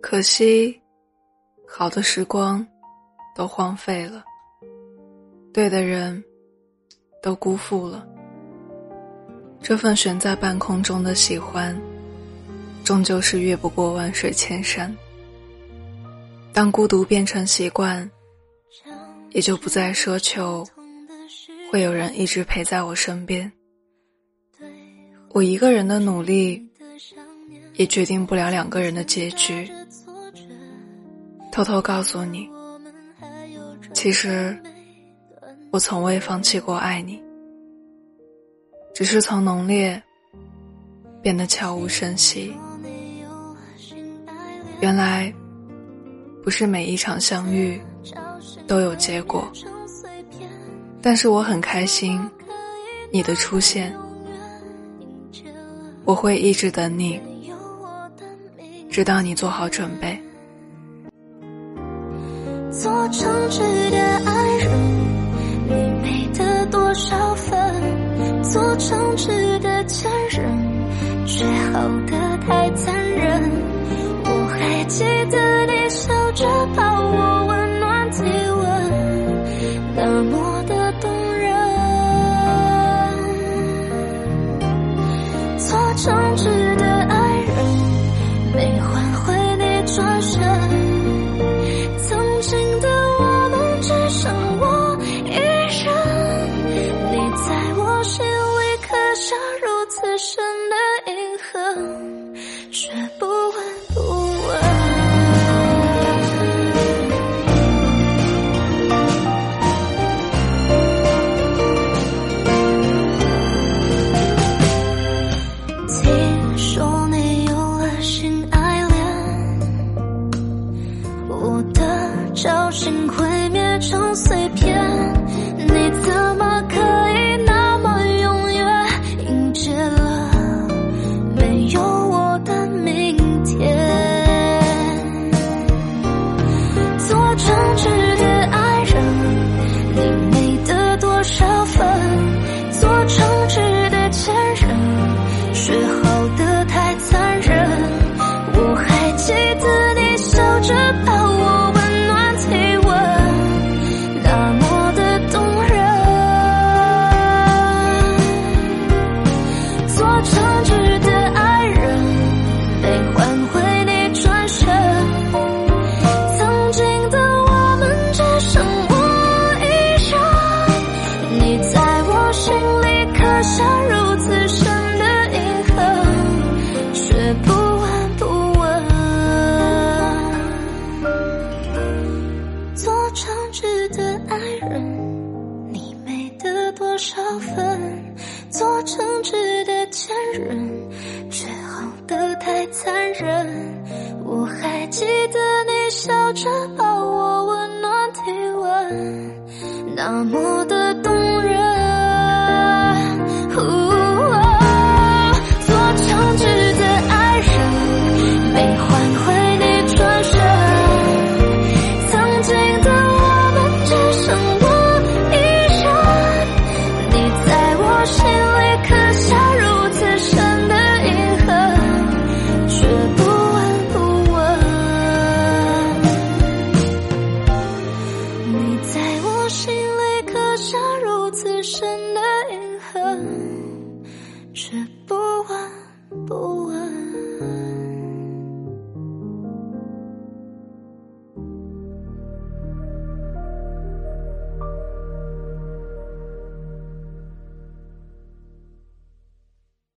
可惜，好的时光都荒废了，对的人都辜负了。这份悬在半空中的喜欢，终究是越不过万水千山。当孤独变成习惯，也就不再奢求会有人一直陪在我身边。我一个人的努力，也决定不了两个人的结局。偷偷告诉你，其实我从未放弃过爱你，只是从浓烈变得悄无声息。原来，不是每一场相遇都有结果，但是我很开心你的出现。我会一直等你，直到你做好准备。做诚挚的爱人，你没得多少分；做诚挚的前任，却好的太残忍。我还记得你笑着抱我，温暖体温，那么的动人。做诚挚假如此生的银河却不闻不问听说你有了新爱恋我的侥心毁灭成碎换回你转身曾经的我们只剩我一人你在我心里刻下如此深的印痕却不闻不问做诚挚的爱人你没得多少分做诚挚的前任却好残忍。我还记得你笑着抱我，温暖体温，那么。着不